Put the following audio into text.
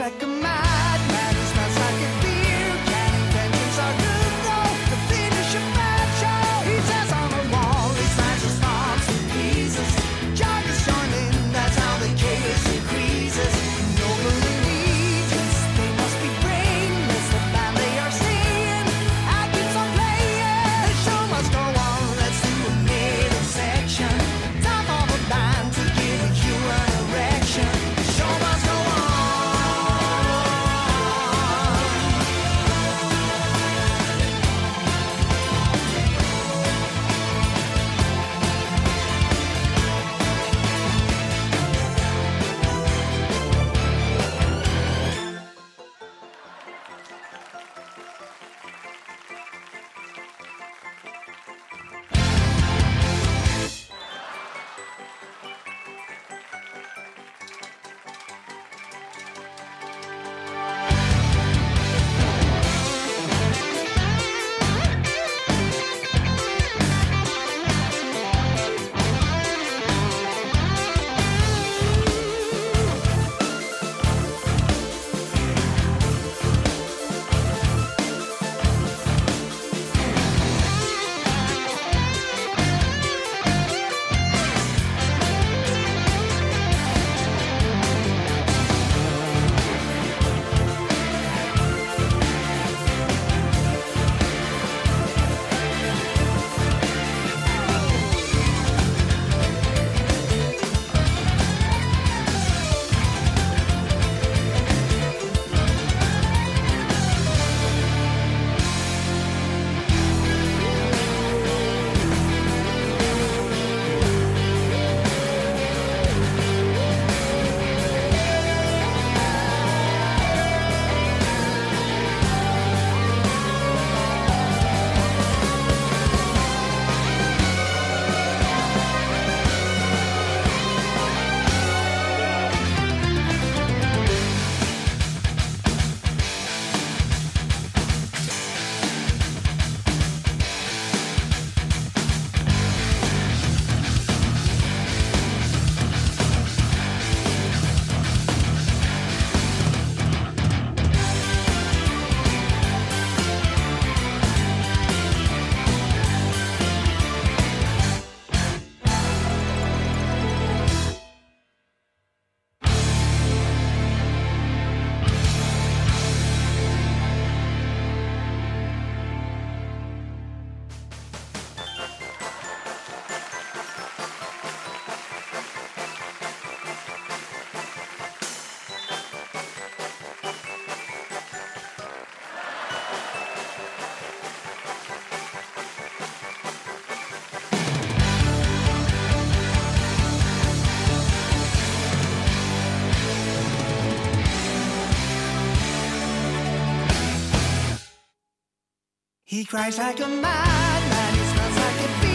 like a He cries like a madman, he smells like a beast.